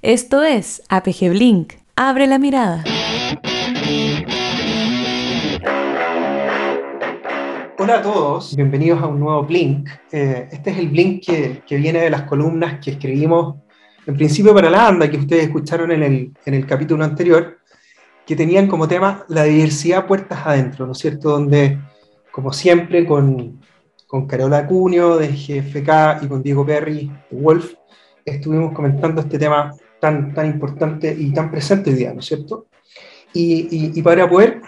Esto es APG Blink. Abre la mirada. Hola a todos, bienvenidos a un nuevo Blink. Eh, este es el Blink que, viene de las columnas que escribimos en principio para la ANDA, que ustedes escucharon en el, en el capítulo anterior, que tenían como tema la diversidad puertas adentro, ¿no es cierto? Donde, como siempre, con, con Carola Cunio de GFK y con Diego Perry Wolf, estuvimos comentando este tema tan, tan importante y tan presente hoy día, ¿no es cierto? Y, y, para poder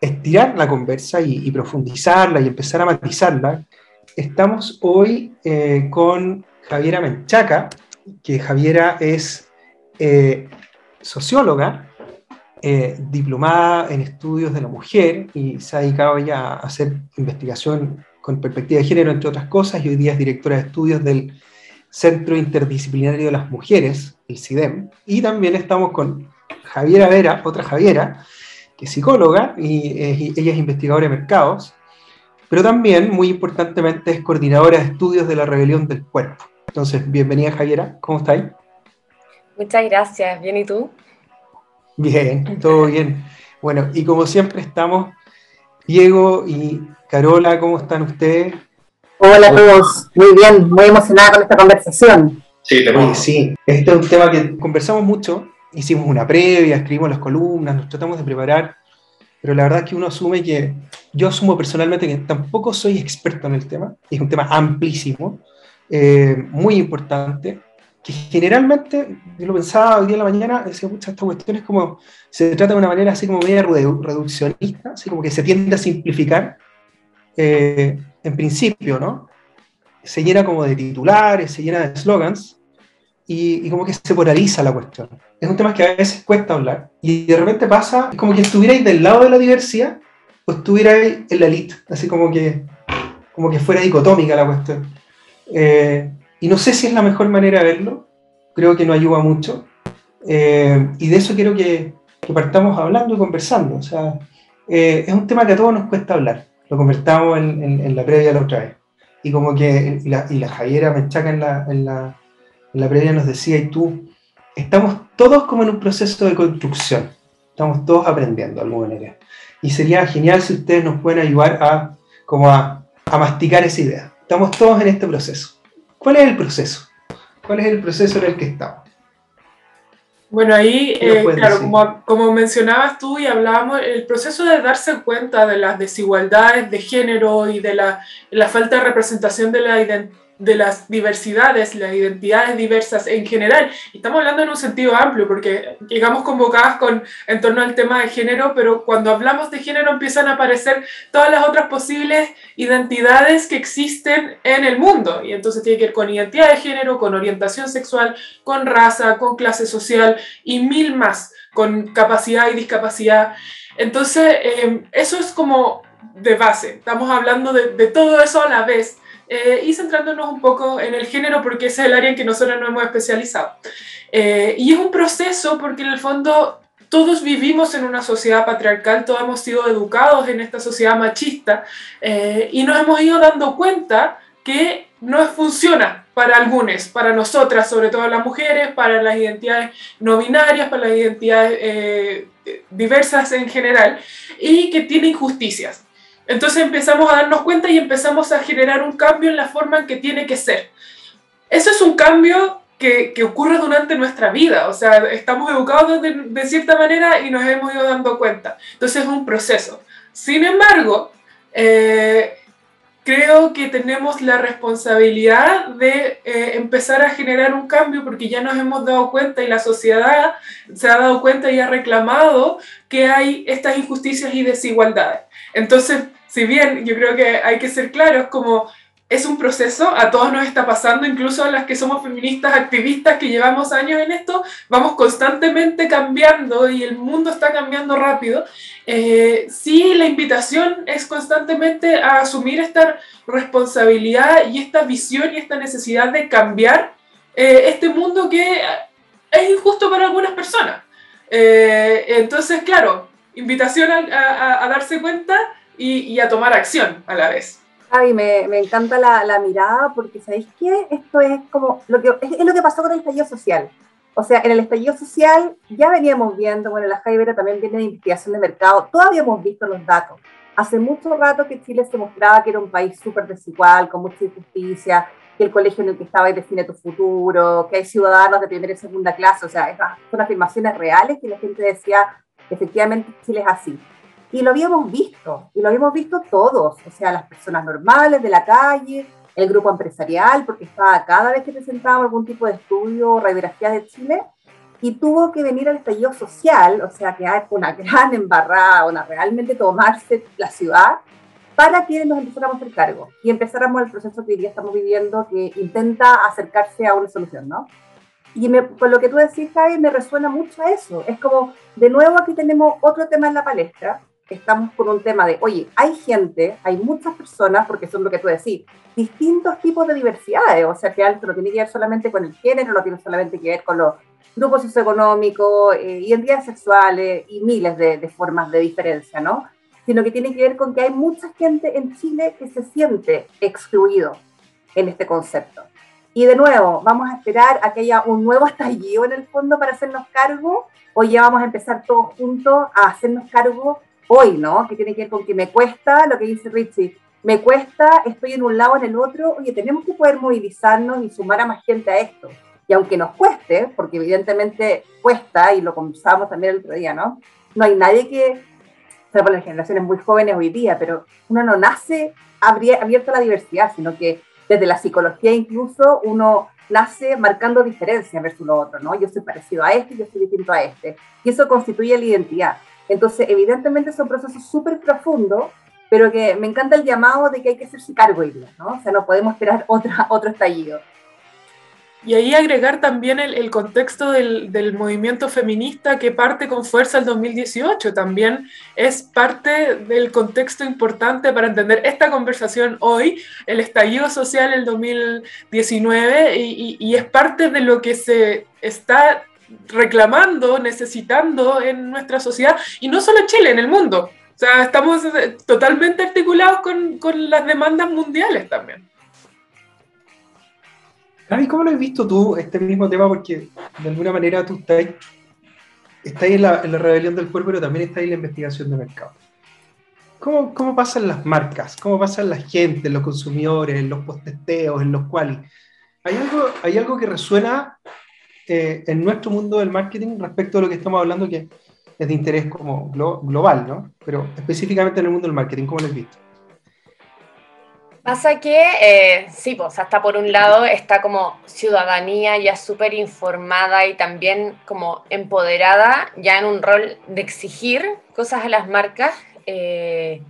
estirar la conversa y, profundizarla y empezar a matizarla, estamos hoy eh, con Javiera Menchaca, que Javiera es eh, socióloga, eh, diplomada en estudios de la mujer y se ha dedicado ya a hacer investigación con perspectiva de género, entre otras cosas, y hoy día es directora de estudios del Centro Interdisciplinario de las Mujeres, el CIDEM, y también estamos con Javiera Vera, otra Javiera, que es psicóloga y ella es investigadora de mercados, pero también, muy importantemente, es coordinadora de estudios de la rebelión del cuerpo. Entonces, bienvenida Javiera, ¿cómo estáis? Muchas gracias, ¿bien y tú? Bien, todo bien. Bueno, y como siempre estamos, Diego y Carola, ¿cómo están ustedes? Hola a todos, muy bien, muy emocionada con esta conversación. Sí, sí, este es un tema que conversamos mucho, hicimos una previa, escribimos las columnas, nos tratamos de preparar, pero la verdad es que uno asume que, yo asumo personalmente que tampoco soy experto en el tema, es un tema amplísimo, eh, muy importante, que generalmente, yo lo pensaba hoy día en la mañana, decía, muchas esta cuestión es como, se trata de una manera así como media reduccionista, así como que se tiende a simplificar, eh, en principio, ¿no? Se llena como de titulares, se llena de slogans, y, como que se polariza la cuestión. Es un tema que a veces cuesta hablar, y de repente pasa, es como que estuvierais del lado de la diversidad, o estuvierais en la elite, así como que, como que fuera dicotómica la cuestión. Eh, y no sé si es la mejor manera de verlo, creo que no ayuda mucho. Eh, y de eso quiero que, que, partamos hablando y conversando. O sea, eh, es un tema que a todos nos cuesta hablar. Lo conversamos en, en, la previa la otra vez. Y como que, y la, y la Javiera Menchaca en la, en, la, la previa nos decía, y tú, estamos todos como en un proceso de construcción. Estamos todos aprendiendo de alguna manera. Y sería genial si ustedes nos pueden ayudar a, como a, a masticar esa idea. Estamos todos en este proceso. ¿Cuál es el proceso? ¿Cuál es el proceso en el que estamos? Bueno, ahí, eh, claro, como, como, mencionabas tú y hablábamos, el proceso de darse cuenta de las desigualdades de género y de la, la falta de representación de la identidad de las diversidades, las identidades diversas en general. Estamos hablando en un sentido amplio porque llegamos convocadas con, en torno al tema de género, pero cuando hablamos de género empiezan a aparecer todas las otras posibles identidades que existen en el mundo. Y entonces tiene que ver con identidad de género, con orientación sexual, con raza, con clase social y mil más, con capacidad y discapacidad. Entonces, eh, eso es como de base. Estamos hablando de, de todo eso a la vez eh, y centrándonos un poco en el género porque ese es el área en que nosotros nos hemos especializado. Eh, y es un proceso porque en el fondo todos vivimos en una sociedad patriarcal, todos hemos sido educados en esta sociedad machista eh, y nos hemos ido dando cuenta que no funciona para algunos, para nosotras, sobre todo las mujeres, para las identidades no binarias, para las identidades diversas en general, y que tiene injusticias. Entonces empezamos a darnos cuenta y empezamos a generar un cambio en la forma en que tiene que ser. Eso es un cambio que, que ocurre durante nuestra vida, o sea, estamos educados de, de, cierta manera y nos hemos ido dando cuenta. Entonces es un proceso. Sin embargo, eh, creo que tenemos la responsabilidad de eh, empezar a generar un cambio porque ya nos hemos dado cuenta y la sociedad se ha dado cuenta y ha reclamado que hay estas injusticias y desigualdades. Entonces, si bien yo creo que hay que ser claros, como es un proceso, a todos nos está pasando, incluso a las que somos feministas activistas que llevamos años en esto, vamos constantemente cambiando y el mundo está cambiando rápido. Eh, sí, la invitación es constantemente a asumir esta responsabilidad y esta visión y esta necesidad de cambiar eh, este mundo que es injusto para algunas personas. Eh, entonces, claro, invitación a, a darse cuenta y, a tomar acción a la vez. Ay, me, me encanta la, la, mirada porque, ¿sabéis qué? Esto es como lo que, es, lo que pasó con el estallido social. O sea, en el estallido social ya veníamos viendo, bueno, la Jaibera también viene de investigación de mercado, todavía hemos visto los datos. Hace mucho rato que Chile se mostraba que era un país súper desigual, con mucha injusticia, que el colegio en el que estaba define tu futuro, que hay ciudadanos de primera y segunda clase, o sea, son afirmaciones reales que la gente decía, efectivamente Chile es así. Y lo habíamos visto, y lo habíamos visto todos, o sea, las personas normales de la calle, el grupo empresarial, porque estaba cada vez que presentábamos algún tipo de estudio o radiografía de Chile, y tuvo que venir al estallido social, o sea, que hay una gran embarrada, una realmente tomarse la ciudad, para que nos empezáramos a hacer cargo y empezáramos el proceso que hoy día estamos viviendo, que intenta acercarse a una solución, ¿no? Y me, lo que tú decís, Javi, me resuena mucho eso. Es como, de nuevo, aquí tenemos otro tema en la palestra. Estamos con un tema de, oye, hay gente, hay muchas personas, porque son lo que tú decís, distintos tipos de diversidades. O sea, que algo no tiene que ver solamente con el género, no tiene solamente que ver con los grupos socioeconómicos, eh, identidades sexuales y miles de, de formas de diferencia, ¿no? Sino que tiene que ver con que hay mucha gente en Chile que se siente excluido en este concepto. Y de nuevo, ¿vamos a esperar a que haya un nuevo estallido en el fondo para hacernos cargo? ¿O ya vamos a empezar todos juntos a hacernos cargo hoy, ¿no? Que tiene que ver con que me cuesta, lo que dice Richie, me cuesta, estoy en un lado, en el otro, oye, tenemos que poder movilizarnos y sumar a más gente a esto. Y aunque nos cueste, porque evidentemente cuesta, y lo conversamos también el otro día, ¿no? No hay nadie que, o sea, las generaciones muy jóvenes hoy día, pero uno no nace abierto a la diversidad, sino que desde la psicología incluso uno nace marcando diferencias versus lo otro, ¿no? Yo soy parecido a este, yo soy distinto a este. Y eso constituye la identidad. Entonces, evidentemente son procesos súper profundos, pero que me encanta el llamado de que hay que hacerse cargo hoy día, ¿no? O sea, no podemos esperar otra, otro estallido. Y ahí agregar también el, contexto del, del, movimiento feminista que parte con fuerza el 2018. También es parte del contexto importante para entender esta conversación hoy, el estallido social el 2019, y, y es parte de lo que se está reclamando, necesitando en nuestra sociedad, y no solo en Chile, en el mundo. O sea, estamos totalmente articulados con, con las demandas mundiales también. Gaby, ¿cómo lo has visto tú este mismo tema? Porque de alguna manera tú estás, estás en, la, en la rebelión del pueblo, pero también estás en la investigación de mercado. ¿Cómo, ¿Cómo, pasan las marcas? ¿Cómo pasan la gente, los consumidores, los postesteos, en los cuales? ¿Hay algo, hay algo que resuena eh, en nuestro mundo del marketing respecto a lo que estamos hablando que es de interés como global, ¿no? Pero específicamente en el mundo del marketing, ¿cómo lo has visto? Pasa que, eh, sí, pues hasta por un lado está como ciudadanía ya súper informada y también como empoderada, ya en un rol de exigir cosas a las marcas. Eh,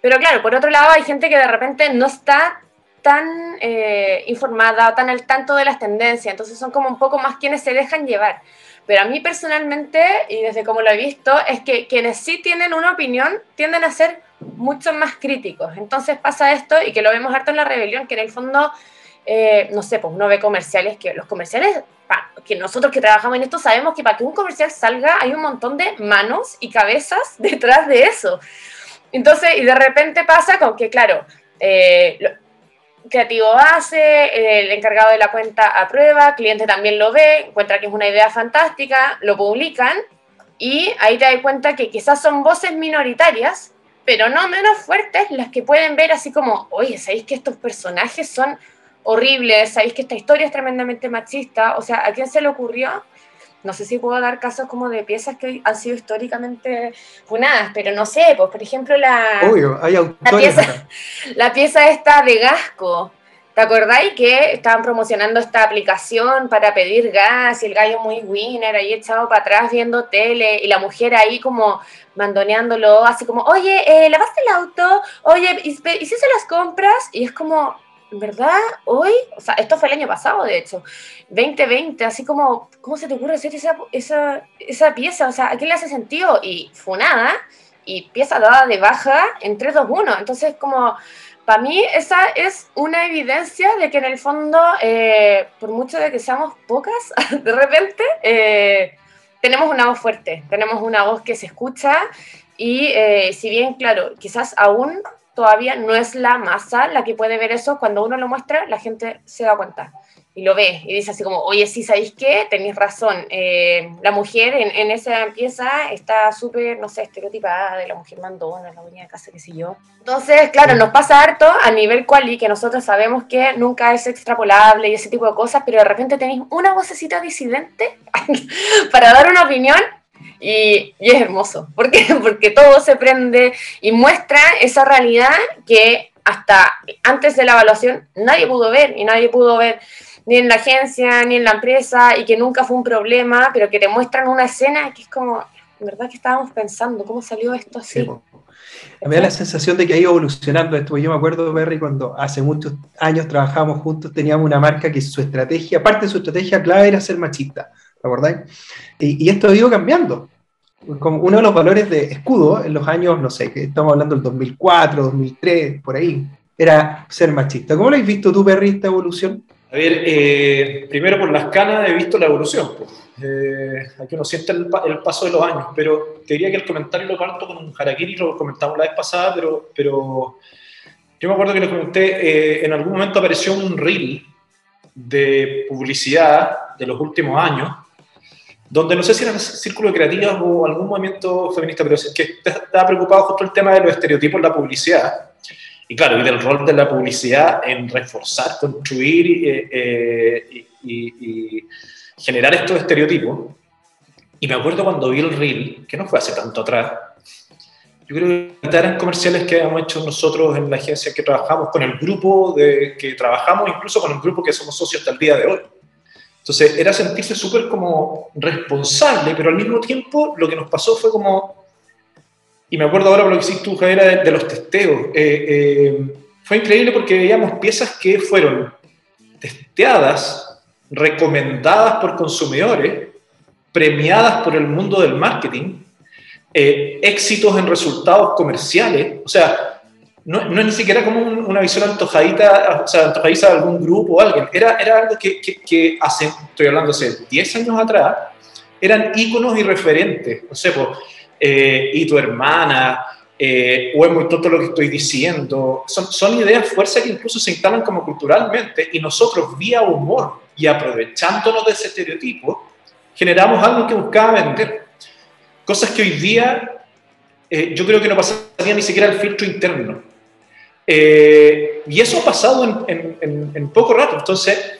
pero claro, por otro lado hay gente que de repente no está tan eh, informada o tan al tanto de las tendencias, entonces son como un poco más quienes se dejan llevar. Pero a mí personalmente, y desde como lo he visto, es que quienes sí tienen una opinión tienden a ser mucho más críticos. Entonces pasa esto y que lo vemos harto en la rebelión, que en el fondo, eh, no sé, pues uno ve comerciales, que los comerciales, que nosotros que trabajamos en esto sabemos que para que un comercial salga hay un montón de manos y cabezas detrás de eso. Entonces, y de repente pasa con que, claro, eh, creativo hace, el encargado de la cuenta aprueba, cliente también lo ve, encuentra que es una idea fantástica, lo publican y ahí te das cuenta que quizás son voces minoritarias pero no menos fuertes, las que pueden ver así como, oye, ¿sabéis que estos personajes son horribles? ¿Sabéis que esta historia es tremendamente machista? O sea, ¿a quién se le ocurrió? No sé si puedo dar casos como de piezas que han sido históricamente funadas, pero no sé, pues por ejemplo la, Obvio, hay la, pieza, la pieza esta de Gasco, ¿Te acordáis que estaban promocionando esta aplicación para pedir gas y el gallo muy winner ahí echado para atrás viendo tele y la mujer ahí como mandoneándolo, así como, oye, eh, ¿lavaste el auto? Oye, ¿hiciste las compras? Y es como, ¿verdad? Hoy, o sea, esto fue el año pasado, de hecho, 2020, así como, ¿cómo se te ocurre hacer esa, esa, esa pieza? O sea, ¿a quién le hace sentido? Y funada, y pieza dada de baja en 3, 2, 1. Entonces, como para mí esa es una evidencia de que en el fondo, eh, por mucho de que seamos pocas, de repente eh, tenemos una voz fuerte, tenemos una voz que se escucha y eh, si bien, claro, quizás aún todavía no es la masa la que puede ver eso, cuando uno lo muestra, la gente se da cuenta. y lo ve y dice así como, oye, sí, ¿sabéis qué? Tenéis razón. Eh, la mujer en, esa pieza está súper, no sé, estereotipada de la mujer mandona, la dueña de casa, qué sé yo. Entonces, claro, nos pasa harto a nivel quali, que nosotros sabemos que nunca es extrapolable y ese tipo de cosas, pero de repente tenéis una vocecita disidente para dar una opinión y, es hermoso. ¿Por qué? Porque todo se prende y muestra esa realidad que hasta antes de la evaluación nadie pudo ver y nadie pudo ver ni en la agencia, ni en la empresa, y que nunca fue un problema, pero que te muestran una escena que es como, en verdad que estábamos pensando, ¿cómo salió esto así? me da la sensación de que ha ido evolucionando esto. Yo me acuerdo, Berry, cuando hace muchos años trabajábamos juntos, teníamos una marca que su estrategia, parte de su estrategia clave era ser machista, ¿te acordáis? Y, y, esto ha ido cambiando. Como uno de los valores de escudo en los años, no sé, que estamos hablando del 2004, 2003, por ahí, era ser machista. ¿Cómo lo has visto tú, Berry, esta evolución? A eh, primero por las canas he visto la evolución. Pues. Eh, aquí uno siente el, paso de los años, pero te diría que el comentario lo parto con un harakiri, lo comentamos la vez pasada, pero, pero yo me acuerdo que le comenté, eh, en algún momento apareció un reel de publicidad de los últimos años, donde no sé si era círculo de creativas o algún movimiento feminista, pero que estaba preocupado justo el tema de los estereotipos en la publicidad y claro, y del rol de la publicidad en reforzar, construir eh, eh, y, generar estos estereotipos. Y me acuerdo cuando vi el reel, que no fue hace tanto atrás, yo creo que eran comerciales que habíamos hecho nosotros en la agencia que trabajamos, con el grupo de, que trabajamos, incluso con el grupo que somos socios hasta el día de hoy. Entonces era sentirse súper como responsable, pero al mismo tiempo lo que nos pasó fue como, y me acuerdo ahora por lo que hiciste tú, Javier, de, los testeos. Eh, eh, fue increíble porque veíamos piezas que fueron testeadas, recomendadas por consumidores, premiadas por el mundo del marketing, eh, éxitos en resultados comerciales. O sea, no, es ni siquiera como una visión antojadita, o sea, antojadiza de algún grupo o alguien. Era, era algo que, que, hace, estoy hablando hace 10 años atrás, eran íconos y referentes. No sé, pues, eh, y tu hermana, eh, o es muy tonto lo que estoy diciendo. Son, son ideas fuerzas que incluso se instalan como culturalmente y nosotros vía humor y aprovechándonos de ese estereotipo, generamos algo que buscaba vender. Cosas que hoy día eh, yo creo que no pasaría ni siquiera el filtro interno. Y eso ha pasado en, en, en poco rato. Entonces,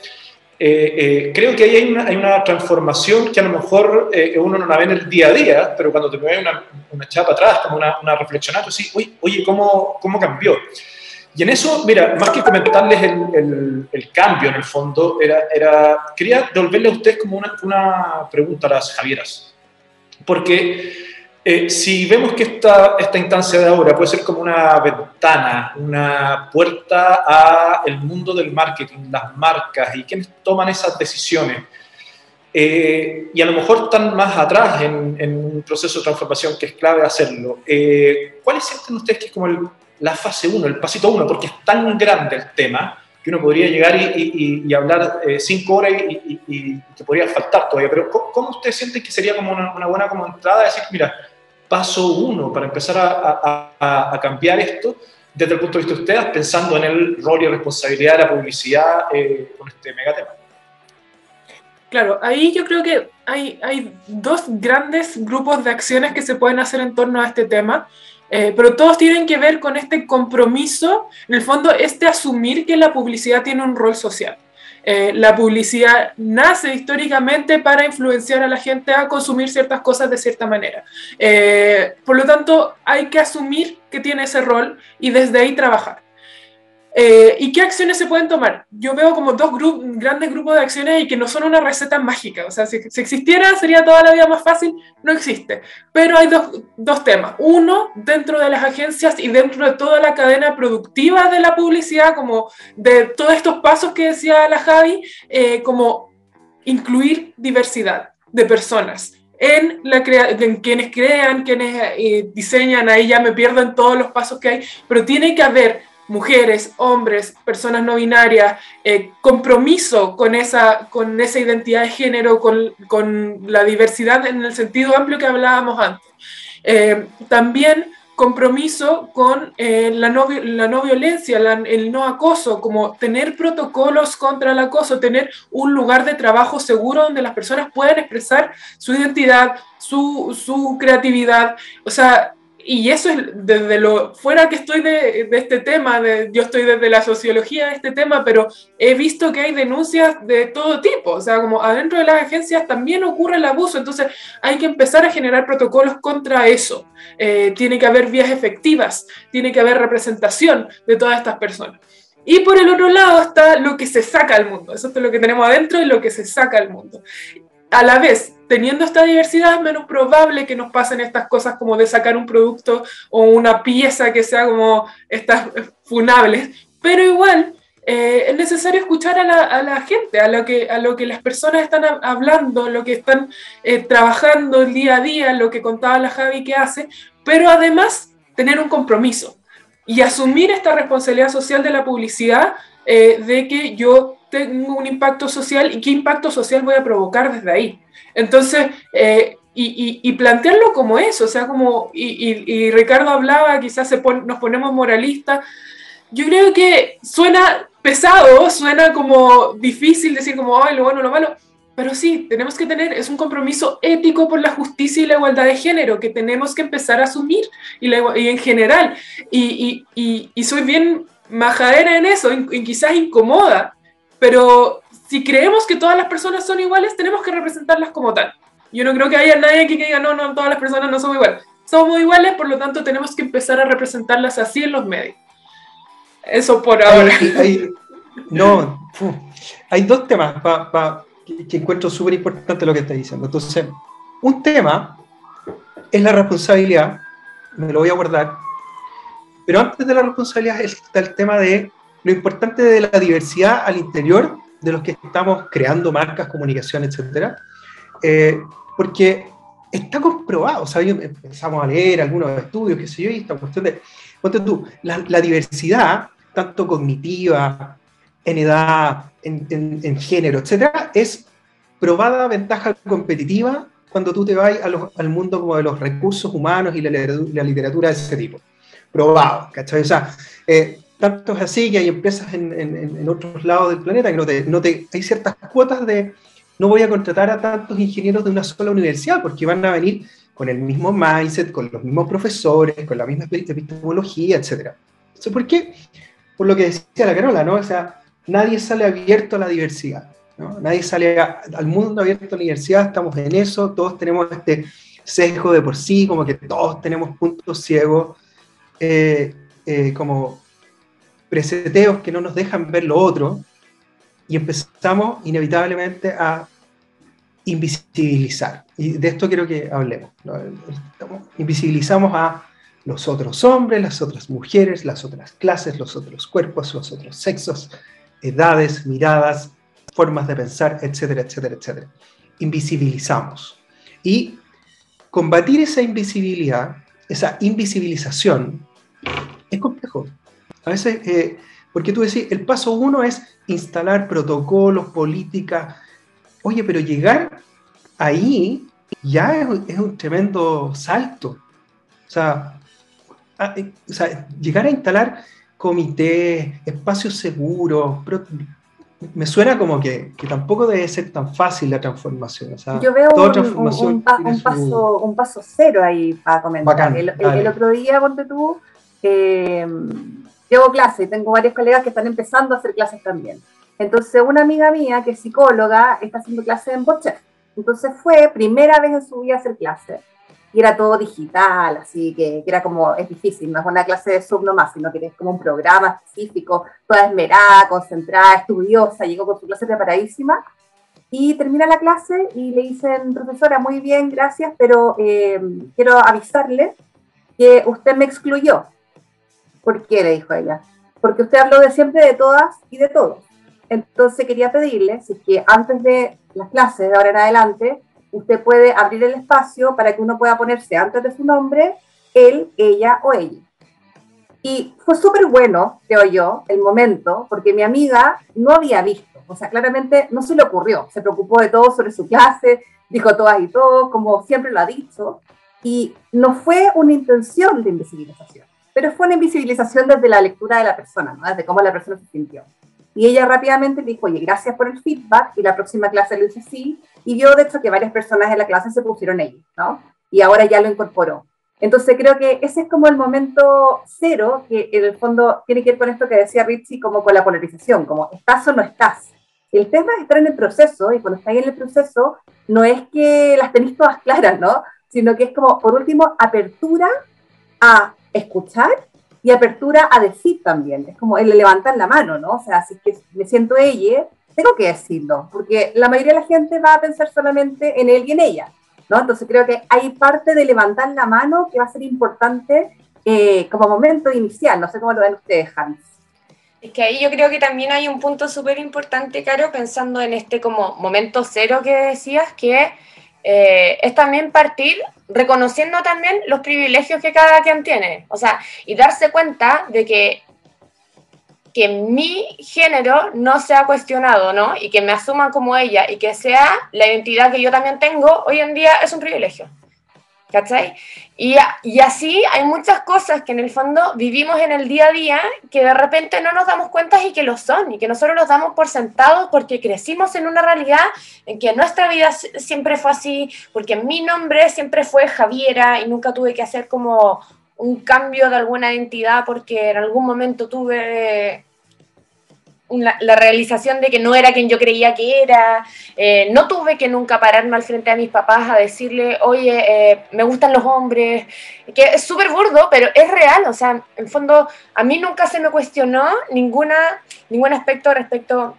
eh, eh, creo que ahí hay una, hay una, transformación que a lo mejor eh, uno no la ve en el día a día, pero cuando te mueve una, una chapa atrás, como una, una sí, oye, oye ¿cómo, ¿cómo cambió? Y en eso, mira, más que comentarles el, el, cambio en el fondo, era, era, quería devolverle a ustedes como una, una pregunta a las Javieras. Porque eh, si vemos que esta, esta instancia de ahora puede ser como una ventana, una puerta a el mundo del marketing, las marcas y quienes toman esas decisiones, eh, y a lo mejor están más atrás en, un proceso de transformación que es clave hacerlo, eh, ¿cuáles sienten ustedes que es como la fase 1, el pasito 1? Porque es tan grande el tema que uno podría llegar y, y, hablar cinco horas y, que podría faltar todavía, pero ¿cómo, ustedes sienten que sería como una, una buena como entrada? Decir, mira, paso uno para empezar a, cambiar esto desde el punto de vista de ustedes, pensando en el rol y responsabilidad de la publicidad eh, con este megatema? Claro, ahí yo creo que hay, hay dos grandes grupos de acciones que se pueden hacer en torno a este tema, eh, pero todos tienen que ver con este compromiso, en el fondo, este asumir que la publicidad tiene un rol social. Eh, la publicidad nace históricamente para influenciar a la gente a consumir ciertas cosas de cierta manera. Eh, por lo tanto, hay que asumir que tiene ese rol y desde ahí trabajar. Eh, ¿Y qué acciones se pueden tomar? Yo veo como dos grandes grupos de acciones y que no son una receta mágica. O sea, si, existiera sería toda la vida más fácil, no existe. Pero hay dos, dos, temas. Uno, dentro de las agencias y dentro de toda la cadena productiva de la publicidad, como de todos estos pasos que decía la Javi, eh, como incluir diversidad de personas. En, la en quienes crean, quienes eh, diseñan, ahí ya me pierdo en todos los pasos que hay, pero tiene que haber mujeres, hombres, personas no binarias, eh, compromiso con esa, con esa identidad de género, con, con, la diversidad en el sentido amplio que hablábamos antes. Eh, también compromiso con eh, la, no, la no violencia, el no acoso, como tener protocolos contra el acoso, tener un lugar de trabajo seguro donde las personas puedan expresar su identidad, su, su creatividad. O sea, y eso es desde lo fuera que estoy de, este tema, de, yo estoy desde la sociología de este tema, pero he visto que hay denuncias de todo tipo, o sea, como adentro de las agencias también ocurre el abuso, entonces hay que empezar a generar protocolos contra eso. Eh, tiene que haber vías efectivas, tiene que haber representación de todas estas personas. Y por el otro lado está lo que se saca al mundo, eso es lo que tenemos adentro y lo que se saca al mundo a la vez, teniendo esta diversidad, es menos probable que nos pasen estas cosas como de sacar un producto o una pieza que sea como estas funables, pero igual eh, es necesario escuchar a la, gente, a lo, que, a lo que las personas están hablando, lo que están eh, trabajando el día a día, lo que contaba la Javi que hace, pero además tener un compromiso y asumir esta responsabilidad social de la publicidad eh, de que yo tengo un impacto social y qué impacto social voy a provocar desde ahí. Entonces, eh, y, plantearlo como eso, o sea, como, y, Ricardo hablaba, quizás se nos ponemos moralistas, yo creo que suena pesado, suena como difícil decir como, ay, lo bueno, lo malo, pero sí, tenemos que tener, es un compromiso ético por la justicia y la igualdad de género que tenemos que empezar a asumir y, y en general. Y, y, soy bien majadera en eso, y quizás incomoda, pero si creemos que todas las personas son iguales, tenemos que representarlas como tal. Yo no creo que haya nadie que diga, no, no, todas las personas no somos iguales. Somos iguales, por lo tanto tenemos que empezar a representarlas así en los medios. Eso por ahora. no, hay dos temas que, encuentro súper importante lo que está diciendo. Entonces, un tema es la responsabilidad, me lo voy a guardar, pero antes de la responsabilidad está el tema de lo importante de la diversidad al interior de los que estamos creando marcas, comunicación, etcétera, eh, porque está comprobado, o sea, empezamos a leer algunos estudios, qué sé yo, y esta cuestión de, ponte tú, la, diversidad, tanto cognitiva, en edad, en, género, etcétera, es probada ventaja competitiva cuando tú te vas al mundo como de los recursos humanos y la, la literatura de ese tipo. Probado, ¿cachai? O sea, eh, tanto es así que hay empresas en, otros lados del planeta que no te, no te, hay ciertas cuotas de no voy a contratar a tantos ingenieros de una sola universidad porque van a venir con el mismo mindset, con los mismos profesores, con la misma epistemología, etc. ¿Por qué? Por lo que decía la Carola, ¿no? O sea, nadie sale abierto a la diversidad, ¿no? Nadie sale al mundo abierto a la universidad, estamos en eso, todos tenemos este sesgo de por sí, como que todos tenemos puntos ciegos, eh, eh, como preseteos que no nos dejan ver lo otro y empezamos inevitablemente a invisibilizar. Y de esto quiero que hablemos. Invisibilizamos a los otros hombres, las otras mujeres, las otras clases, los otros cuerpos, los otros sexos, edades, miradas, formas de pensar, etcétera, etcétera, etcétera. Invisibilizamos. Y combatir esa invisibilidad, esa invisibilización, es complejo. A veces, eh, porque tú decís, el paso uno es instalar protocolos, políticas. Oye, pero llegar ahí ya es, un tremendo salto. Ah, eh, o sea, llegar a instalar comités, espacios seguros, me suena como que, tampoco debe ser tan fácil la transformación. Yo veo un, paso, un paso cero ahí para comentar. el, otro día, ponte tú, eh, llevo clase y tengo varios colegas que están empezando a hacer clases también. Entonces, una amiga mía que es psicóloga está haciendo clases en Bochef. Entonces fue primera vez en su vida a hacer clase. Y era todo digital, así que, era como, es difícil, no es una clase de Zoom nomás, sino que es como un programa específico, toda esmerada, concentrada, estudiosa, llegó con su clase preparadísima. Y termina la clase y le dicen, profesora, muy bien, gracias, pero eh, quiero avisarle que usted me excluyó. ¿Por qué? le dijo ella. Porque usted habló de siempre de todas y de todos. Entonces quería pedirle si es que antes de las clases, de ahora en adelante, usted puede abrir el espacio para que uno pueda ponerse antes de su nombre, él, ella o ella. Y fue súper bueno, creo yo, el momento, porque mi amiga no había visto, o sea, claramente no se le ocurrió, se preocupó de todo sobre su clase, dijo todas y todos, como siempre lo ha dicho, Y no fue una intención de invisibilización, pero fue una invisibilización desde la lectura de la persona, ¿no? desde cómo la persona se sintió. Y ella rápidamente dijo, oye, gracias por el feedback, y la próxima clase lo hice así, y vio de hecho que varias personas en la clase se pusieron ellos, ¿no? Y ahora ya lo incorporó. Entonces creo que ese es como el momento cero, que en el fondo tiene que ver con esto que decía Richie, como con la polarización, como estás o no estás. El tema es estar en el proceso, y cuando estás en el proceso, no es que las tenéis todas claras, ¿no? Sino que es como, por último, apertura a escuchar y apertura a decir también. Es como el levantar la mano, ¿no? O sea, si es que me siento ella, tengo que decirlo, porque la mayoría de la gente va a pensar solamente en él y en ella, ¿no? Entonces creo que hay parte de levantar la mano que va a ser importante eh, como momento inicial. No sé cómo lo ven ustedes, Hans. Es que ahí yo creo que también hay un punto súper importante, Caro, pensando en este como momento cero que decías, que eh, es también partir reconociendo también los privilegios que cada quien tiene. O sea, y darse cuenta de que que mi género no sea cuestionado, ¿no? Y que me asuman como ella y que sea la identidad que yo también tengo, hoy en día es un privilegio. ¿Cachai? Y, y así hay muchas cosas que en el fondo vivimos en el día a día que de repente no nos damos cuenta y que lo son, y que nosotros los damos por sentados porque crecimos en una realidad en que nuestra vida siempre fue así, porque mi nombre siempre fue Javiera y nunca tuve que hacer como un cambio de alguna identidad porque en algún momento tuve la realización de que no era quien yo creía que era, eh, no tuve que nunca pararme al frente a mis papás a decirle, oye, eh, me gustan los hombres, que es súper burdo, pero es real, o sea, en fondo a mí nunca se me cuestionó ninguna, ningún aspecto respecto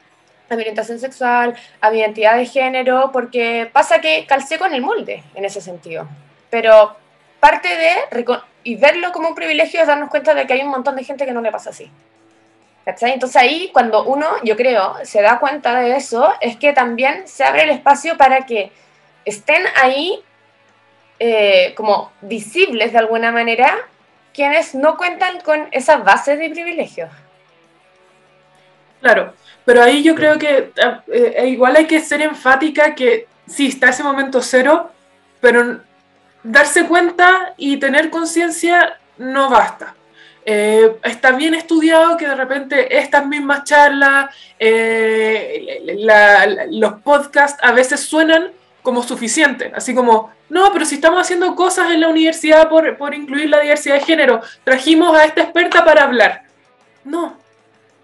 a mi orientación sexual, a mi identidad de género, porque pasa que calcé con el molde en ese sentido, pero parte de y verlo como un privilegio es darnos cuenta de que hay un montón de gente que no le pasa así. Entonces ahí cuando uno, yo creo, se da cuenta de eso, es que también se abre el espacio para que estén ahí eh, como visibles de alguna manera quienes no cuentan con esas bases de privilegios. Claro, pero ahí yo creo que eh, eh, igual hay que ser enfática que sí, está ese momento cero, pero darse cuenta y tener conciencia no basta. Eh, está bien estudiado que de repente estas mismas charlas, eh, los podcasts a veces suenan como suficientes, así como, no, pero si estamos haciendo cosas en la universidad por, por incluir la diversidad de género, trajimos a esta experta para hablar. No,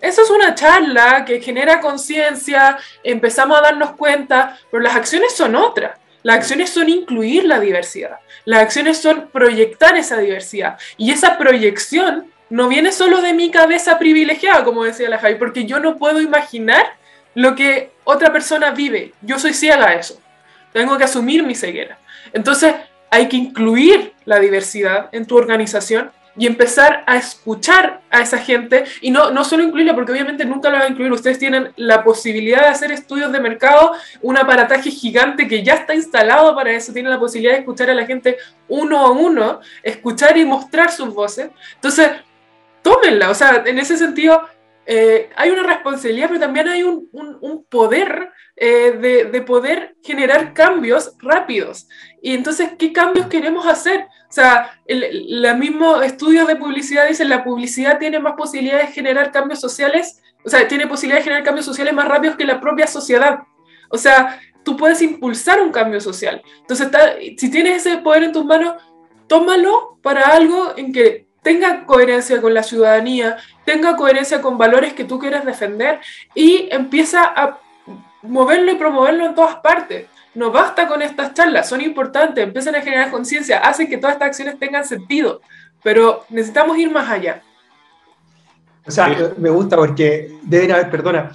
eso es una charla que genera conciencia, empezamos a darnos cuenta, pero las acciones son otras. Las acciones son incluir la diversidad. Las acciones son proyectar esa diversidad. Y esa proyección no viene solo de mi cabeza privilegiada, como decía la Javi, porque yo no puedo imaginar lo que otra persona vive. Yo soy ciega a eso. Tengo que asumir mi ceguera. Entonces, hay que incluir la diversidad en tu organización y empezar a escuchar a esa gente y no, no solo incluirla, porque obviamente nunca lo van a incluir, ustedes tienen la posibilidad de hacer estudios de mercado, un aparataje gigante que ya está instalado para eso, tienen la posibilidad de escuchar a la gente uno a uno, escuchar y mostrar sus voces. Entonces, tómenla, o sea, en ese sentido eh, hay una responsabilidad, pero también hay un, un, poder eh, de, de, poder generar cambios rápidos. Y entonces, ¿qué cambios queremos hacer? O sea, los mismos estudios de publicidad dicen la publicidad tiene más posibilidades de generar cambios sociales, o sea, tiene posibilidades de generar cambios sociales más rápidos que la propia sociedad. O sea, tú puedes impulsar un cambio social. Entonces, si tienes ese poder en tus manos, tómalo para algo en que tenga coherencia con la ciudadanía, tenga coherencia con valores que tú quieres defender y empieza a moverlo y promoverlo en todas partes. No basta con estas charlas, son importantes, empiezan a generar conciencia, hacen que todas estas acciones tengan sentido, pero necesitamos ir más allá. O sea, me gusta porque deben haber, perdona,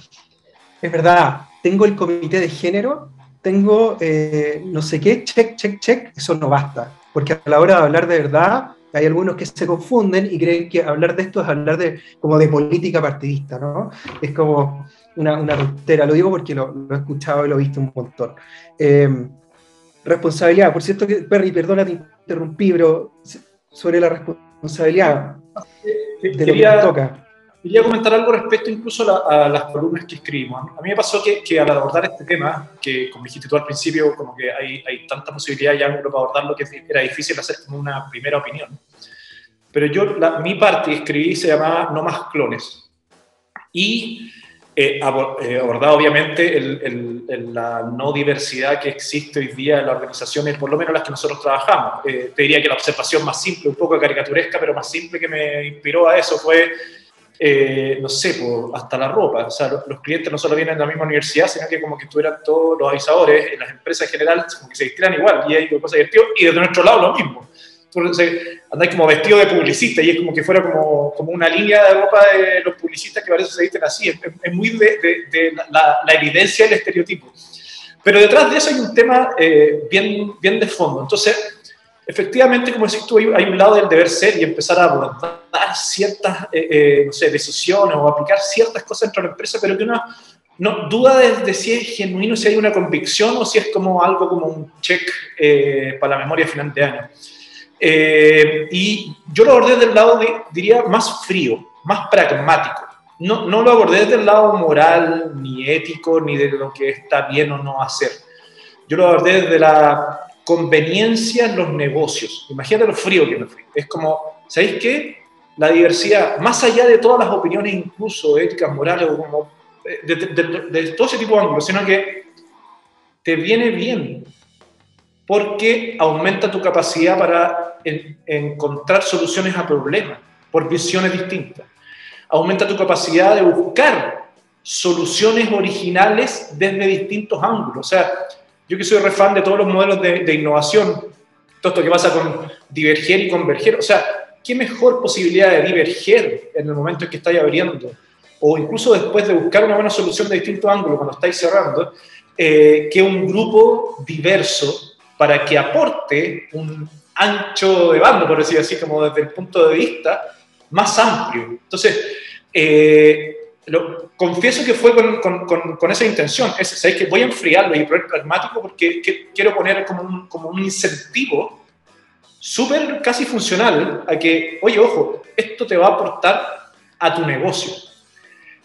es verdad, tengo el comité de género, tengo eh, no sé qué, check, check, check, eso no basta, porque a la hora de hablar de verdad, hay algunos que se confunden y creen que hablar de esto es hablar de, como de política partidista, ¿no? Es como una, una ruptera, lo digo porque lo, he escuchado y lo he visto un montón. Em, responsabilidad, por cierto que, Perry, perdona, te interrumpí, pero sobre la responsabilidad de lo que nos toca. Quería comentar algo respecto incluso a, las columnas que escribimos. A mí me pasó que, que, al abordar este tema, que como dijiste tú al principio, como que hay, hay tanta posibilidad ya para abordarlo que era difícil hacer como una primera opinión. Pero yo, la, mi parte escribí se llamaba No más clones. Y eh, eh, abordado obviamente el, la no diversidad que existe hoy día en las organizaciones, por lo menos las que nosotros trabajamos. Eh, te diría que la observación más simple, un poco caricaturesca, pero más simple que me inspiró a eso fue eh, no sé, hasta la ropa. O sea, los, clientes no solo vienen de la misma universidad, sino que como que estuvieran todos los avisadores en las empresas en general, como que se vistieran igual, y hay cosas divertidas, y desde nuestro lado lo mismo. Andáis como vestido de publicista y es como que fuera como, como una línea de ropa de los publicistas que parece se visten así. Es, muy de, de, la, la, evidencia del estereotipo. Pero detrás de eso hay un tema eh, bien, bien de fondo. Entonces, efectivamente, como decís tú, hay, un lado del deber ser y empezar a abordar ciertas eh, eh, no sé, decisiones o aplicar ciertas cosas dentro de la empresa, pero que uno no duda de, si es genuino, si hay una convicción o si es como algo como un check eh, para la memoria final de año. Y yo lo abordé del lado, diría, más frío, más pragmático. No, no lo abordé desde el lado moral, ni ético, ni de lo que está bien o no hacer. Yo lo abordé desde la conveniencia en los negocios. Imagínate lo frío que me fui. Es como, ¿sabéis qué? La diversidad, más allá de todas las opiniones, incluso éticas, morales, o como, eh, de, todo ese tipo de ángulos, sino que te viene bien porque aumenta tu capacidad para encontrar soluciones a problemas por visiones distintas. Aumenta tu capacidad de buscar soluciones originales desde distintos ángulos. O sea, yo que soy refan de todos los modelos de, innovación, todo esto que pasa con diverger y converger, o sea, ¿qué mejor posibilidad de diverger en el momento en que estáis abriendo? O incluso después de buscar una buena solución de distintos ángulos cuando estáis cerrando, eh, que un grupo diverso para que aporte un ancho de bando, por decir así, como desde el punto de vista más amplio. Entonces, eh, lo, confieso que fue con, con, con, esa intención. Es, que voy a enfriarlo y poner pragmático porque quiero poner como un, como un incentivo súper casi funcional a que, oye, ojo, esto te va a aportar a tu negocio.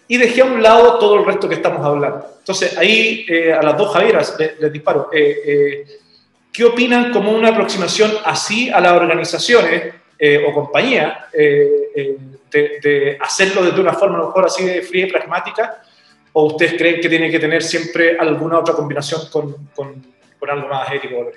Y dejé a un lado todo el resto que estamos hablando. Entonces, ahí eh, a las dos Javieras les, disparo. Eh, eh, ¿Qué opinan como una aproximación así a las organizaciones o compañías? de, hacerlo de una forma a lo mejor así de fría y pragmática? ¿O ustedes creen que tiene que tener siempre alguna otra combinación con, con, con algo más ético?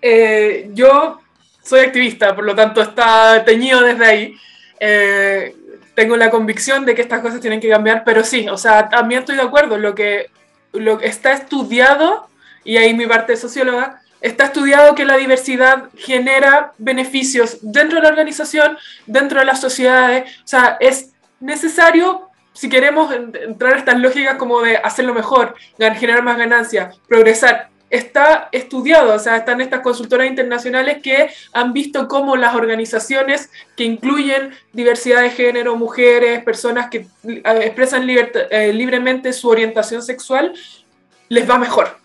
Eh, yo soy activista, por lo tanto está teñido desde ahí. Eh, tengo la convicción de que estas cosas tienen que cambiar, pero sí, o sea, también estoy de acuerdo, lo que, lo que está estudiado, y ahí mi parte socióloga, Está estudiado que la diversidad genera beneficios dentro de la organización, dentro de las sociedades. O sea, es necesario, si queremos entrar a estas lógicas como de hacerlo mejor, generar más ganancias, progresar. Está estudiado, o sea, están estas consultoras internacionales que han visto cómo las organizaciones que incluyen diversidad de género, mujeres, personas que eh, expresan eh, libremente su orientación sexual, les va mejor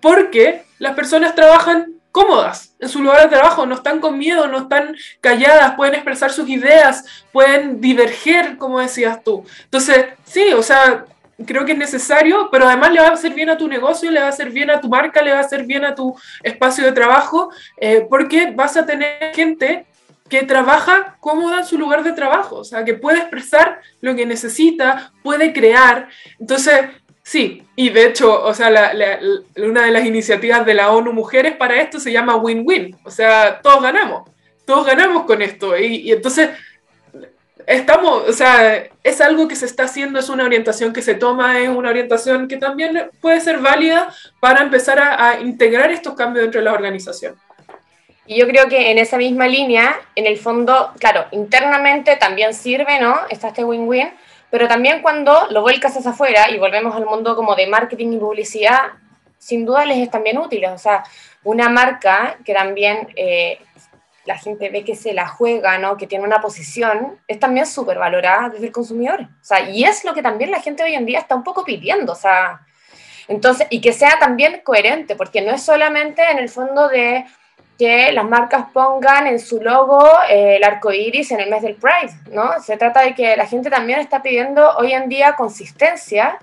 porque las personas trabajan cómodas en su lugar de trabajo, no están con miedo, no están calladas, pueden expresar sus ideas, pueden diverger, como decías tú. Entonces, sí, o sea, creo que es necesario, pero además le va a hacer bien a tu negocio, le va a hacer bien a tu marca, le va a hacer bien a tu espacio de trabajo, eh, porque vas a tener gente que trabaja cómoda en su lugar de trabajo, o sea, que puede expresar lo que necesita, puede crear. Entonces, Sí, y de hecho, o sea, una de las iniciativas de la ONU Mujeres para esto se llama Win-Win, o sea, todos ganamos, todos ganamos con esto, y, entonces estamos, o sea, es algo que se está haciendo, es una orientación que se toma, es una orientación que también puede ser válida para empezar a, a integrar estos cambios dentro de la organización. Y yo creo que en esa misma línea, en el fondo, claro, internamente también sirve, ¿no? Está este win-win, pero también cuando lo vuelcas hacia afuera y volvemos al mundo como de marketing y publicidad, sin duda les es también útiles. O sea, una marca que también eh, la gente ve que se la juega, ¿no? que tiene una posición, es también súper valorada desde el consumidor. O sea, y es lo que también la gente hoy en día está un poco pidiendo. O sea, entonces, y que sea también coherente, porque no es solamente en el fondo de que las marcas pongan en su logo eh, el arco iris en el mes del Pride, ¿no? Se trata de que la gente también está pidiendo hoy en día consistencia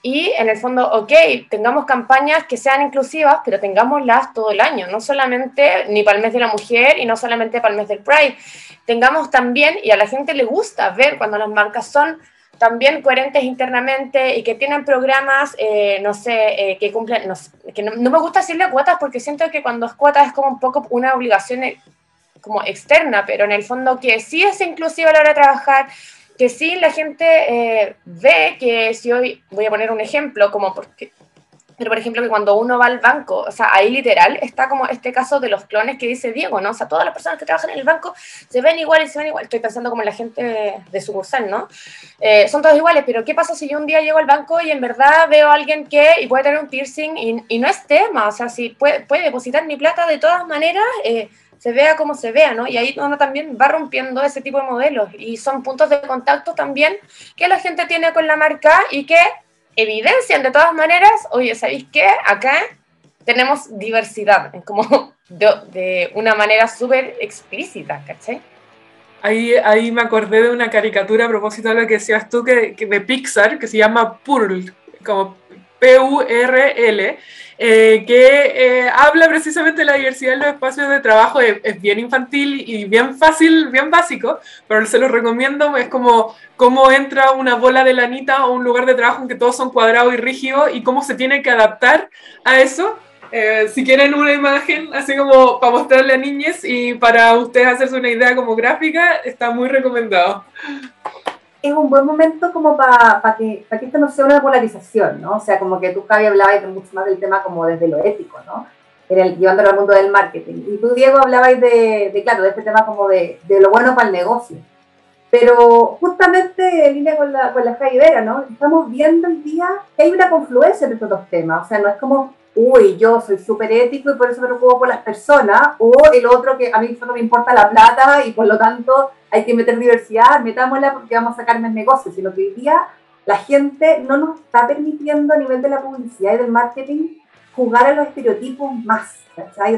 y en el fondo, ok, tengamos campañas que sean inclusivas, pero tengámoslas todo el año, no solamente ni para el mes de la mujer y no solamente para el mes del Pride. Tengamos también, y a la gente le gusta ver cuando las marcas son también coherentes internamente y que tienen programas, eh, no sé, eh, que cumplen, no, que no, me gusta decirle cuotas porque siento que cuando es cuotas es como un poco una obligación eh, como externa, pero en el fondo que sí es inclusiva a la hora de trabajar, que sí la gente eh, ve que si hoy, voy a poner un ejemplo, como porque, pero por ejemplo que cuando uno va al banco, o sea, ahí literal está como este caso de los clones que dice Diego, ¿no? O sea, todas las personas que trabajan en el banco se ven iguales, se ven igual. Estoy pensando como la gente de, sucursal, ¿no? Eh, son todos iguales, pero ¿qué pasa si yo un día llego al banco y en verdad veo a alguien que y puede tener un piercing y, y no es tema? O sea, si puede, puede depositar mi plata de todas maneras. Eh, se vea como se vea, ¿no? Y ahí uno también va rompiendo ese tipo de modelos y son puntos de contacto también que la gente tiene con la marca y que evidencian de todas maneras, oye, ¿sabéis qué? Acá tenemos diversidad, como de, una manera súper explícita, ¿cachai? Ahí, ahí me acordé de una caricatura a propósito de lo que decías tú, que, de Pixar, que se llama Purl, como P-U-R-L, eh, que eh, habla precisamente de la diversidad en los espacios de trabajo. Es, bien infantil y bien fácil, bien básico, pero se lo recomiendo. Es como cómo entra una bola de lanita a un lugar de trabajo en que todos son cuadrados y rígidos y cómo se tiene que adaptar a eso. Eh, si quieren una imagen así como para mostrarle a niñas y para ustedes hacerse una idea como gráfica, está muy recomendado es un buen momento como para que, que esto no sea una polarización, ¿no? O sea, como que tú, Javi, hablabas mucho más del tema como desde lo ético, ¿no? En el, llevándolo al mundo del marketing. Y tú, Diego, hablabas de, de claro, de este tema como de, de, lo bueno para el negocio. Pero justamente en línea con la, con la Jaivera, ¿no? Estamos viendo el día que hay una confluencia entre estos dos temas. O sea, no es como uy, yo soy súper ético y por eso me preocupo por las personas, o el otro que a mí solo me importa la plata y por lo tanto hay que meter diversidad, metámosla porque vamos a sacarme el negocio, sino que hoy día la gente no nos está permitiendo a nivel de la publicidad y del marketing jugar a los estereotipos más. O sea,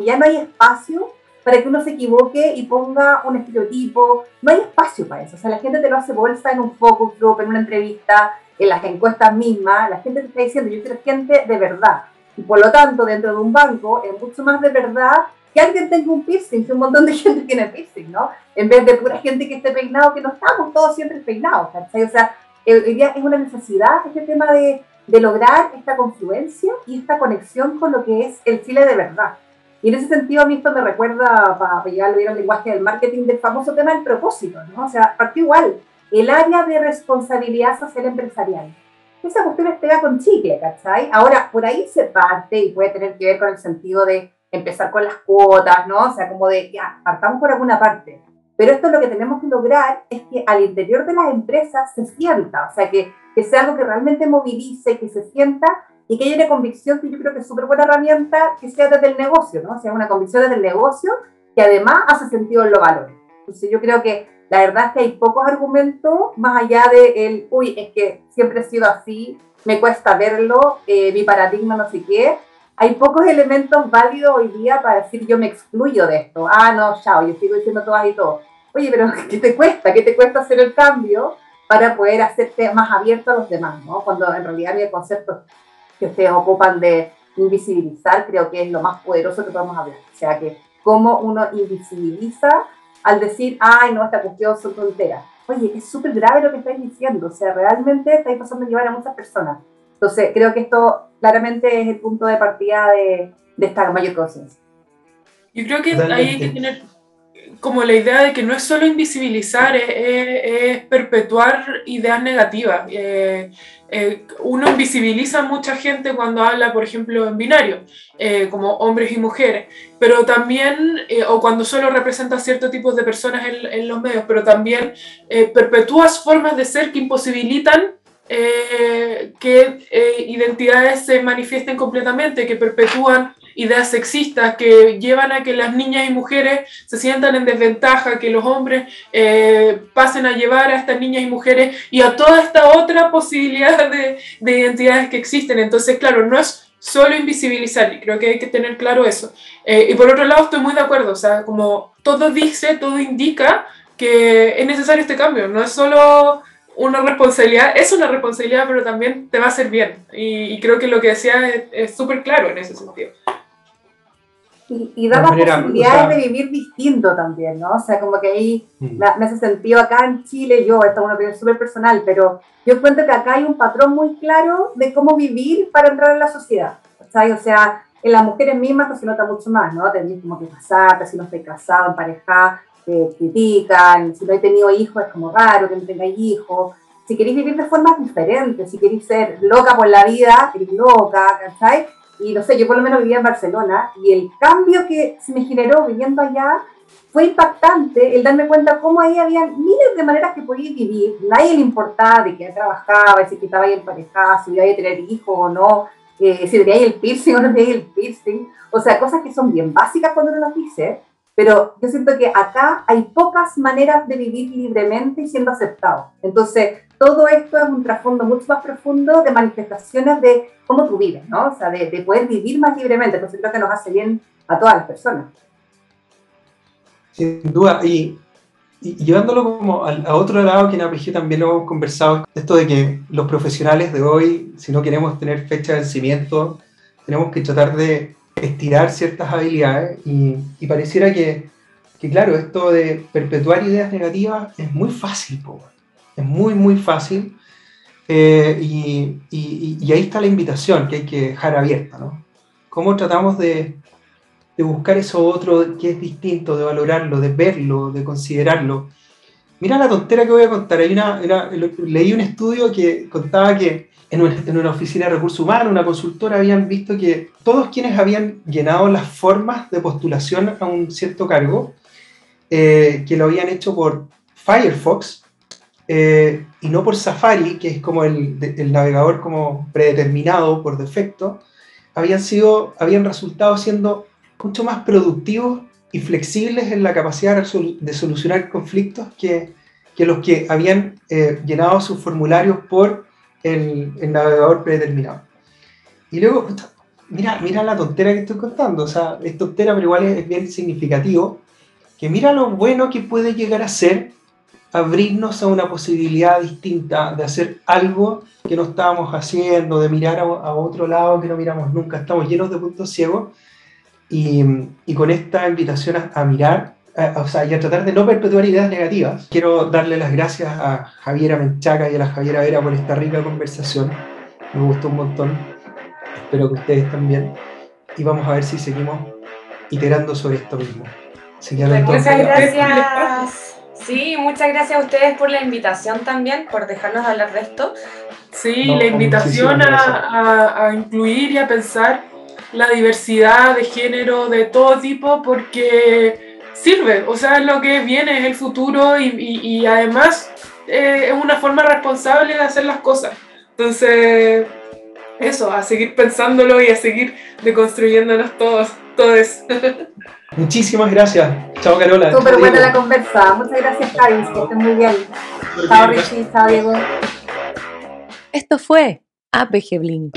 ya no hay espacio para que uno se equivoque y ponga un estereotipo, no hay espacio para eso, o sea, la gente te lo hace bolsa en un focus group, en una entrevista, en las encuestas mismas, la gente te está diciendo, yo quiero gente de verdad, y por lo tanto, dentro de un banco es mucho más de verdad que alguien tenga un piercing, que un montón de gente tiene piercing, ¿no? En vez de pura gente que esté peinado, que no estamos todos siempre peinados, ¿cachai? O sea, hoy día es una necesidad este tema de, de lograr esta confluencia y esta conexión con lo que es el Chile de verdad. Y en ese sentido, a mí esto me recuerda, para llegar al lenguaje del marketing, del famoso tema del propósito, ¿no? O sea, partió igual, el área de responsabilidad social empresarial esa cuestión pega con chicle, ¿cachai? Ahora, por ahí se parte y puede tener que ver con el sentido de empezar con las cuotas, ¿no? O sea, como de, ya, partamos por alguna parte. Pero esto lo que tenemos que lograr es que al interior de las empresas se sienta, o sea, que, que sea algo que realmente movilice, que se sienta y que haya una convicción que yo creo que es súper buena herramienta que sea desde el negocio, ¿no? O sea, una convicción desde el negocio que además hace sentido en los valores. Entonces yo creo que la verdad es que hay pocos argumentos más allá de el, uy, es que siempre he sido así, me cuesta verlo, eh, mi paradigma no sé qué. Hay pocos elementos válidos hoy día para decir yo me excluyo de esto. Ah, no, chao, yo sigo diciendo todas y todo. Oye, pero ¿qué te cuesta? ¿Qué te cuesta hacer el cambio para poder hacerte más abierto a los demás? ¿no? Cuando en realidad el concepto que ustedes ocupan de invisibilizar creo que es lo más poderoso que podemos hablar. O sea, que cómo uno invisibiliza al decir, ay, no, esta cuestión son tonteras. Oye, es súper grave lo que estáis diciendo, o sea, realmente estáis pasando a llevar a muchas personas. Entonces, creo que esto claramente es el punto de partida de, de esta mayor conciencia. Yo creo que ahí hay que tener como la idea de que no es solo invisibilizar, es, perpetuar ideas negativas. Eh, eh, uno invisibiliza a mucha gente cuando habla, por ejemplo, en binario, eh, como hombres y mujeres, pero también, o cuando solo representa ciertos tipos de personas en, en los medios, pero también perpetúas formas de ser que imposibilitan que identidades se manifiesten completamente, que perpetúan ideas sexistas que llevan a que las niñas y mujeres se sientan en desventaja, que los hombres eh, pasen a llevar a estas niñas y mujeres y a toda esta otra posibilidad de, de, identidades que existen. Entonces, claro, no es solo invisibilizar, y creo que hay que tener claro eso. Eh, y por otro lado, estoy muy de acuerdo, o sea, como todo dice, todo indica que es necesario este cambio, no es solo una responsabilidad, es una responsabilidad, pero también te va a hacer bien. Y, creo que lo que decía es súper claro en ese sentido. Y, da la posibilidad de vivir distinto también, ¿no? O sea, como que ahí mm. me, hace sentido acá en Chile, yo, esta es una opinión súper personal, pero yo cuento que acá hay un patrón muy claro de cómo vivir para entrar en la sociedad, ¿sabes? O sea, en las mujeres mismas pues, se nota mucho más, ¿no? Tenés como que casarte, si no estoy casado, emparejada, te critican, si no he tenido hijos es como raro que no tengáis hijos, si queréis vivir de formas diferentes, si queréis ser loca por la vida, queréis loca, ¿cachai? Y no sé, yo por lo menos vivía en Barcelona y el cambio que se me generó viviendo allá fue impactante el darme cuenta cómo ahí había miles de maneras que podía vivir. Nadie le importaba de que trabajaba, si estaba ahí emparejada, si iba a tener hijos o no, eh, si tenía ahí el piercing o no tenía el piercing. O sea, cosas que son bien básicas cuando uno las dice, pero yo siento que acá hay pocas maneras de vivir libremente y siendo aceptado. Entonces, todo esto es un trasfondo mucho más profundo de manifestaciones de cómo tú vives, ¿no? O sea, de, poder vivir más libremente. Entonces, creo que nos hace bien a todas las personas. Sin duda. Y, llevándolo como a, otro lado que en APG también lo hemos conversado, esto de que los profesionales de hoy, si no queremos tener fecha de vencimiento, tenemos que tratar de estirar ciertas habilidades y, pareciera que, claro, esto de perpetuar ideas negativas es muy fácil, es muy, muy fácil. Eh, y, ahí está la invitación que hay que dejar abierta, ¿no? ¿Cómo tratamos de, buscar eso otro que es distinto, de valorarlo, de verlo, de considerarlo? Mira la tontera que voy a contar. Leí un estudio que contaba que en una, en una, oficina de recursos humanos, una consultora, habían visto que todos quienes habían llenado las formas de postulación a un cierto cargo, eh, que lo habían hecho por Firefox eh, y no por Safari, que es como el, el, navegador como predeterminado por defecto, habían, sido, habían resultado siendo mucho más productivos y flexibles en la capacidad de solucionar conflictos que, que los que habían eh, llenado sus formularios por el, navegador predeterminado. Y luego, mira, mira la tontera que estoy contando, o sea, es tontera, pero igual es, bien significativo, que mira lo bueno que puede llegar a ser abrirnos a una posibilidad distinta de hacer algo que no estábamos haciendo, de mirar a, otro lado que no miramos nunca, estamos llenos de puntos ciegos, y, y con esta invitación a mirar o sea, y a tratar de no perpetuar ideas negativas. Quiero darle las gracias a Javiera Menchaca y a la Javiera Vera por esta rica conversación. Me gustó un montón. Espero que ustedes también. Y vamos a ver si seguimos iterando sobre esto mismo. muchas gracias. Sí, muchas gracias a ustedes por la invitación también, por dejarnos hablar de esto. Sí, la invitación a, a incluir y a pensar la diversidad de género de todo tipo, porque sirve, o sea, es lo que viene, es el futuro y, además eh, es una forma responsable de hacer las cosas. Entonces, eso, a seguir pensándolo y a seguir deconstruyéndonos todos, todos. Muchísimas gracias. Chao, Carola. Súper buena la conversa. Muchas gracias, Karin. Que estén muy bien. Chao, Richie. Chao, Diego. Esto fue APG Blink.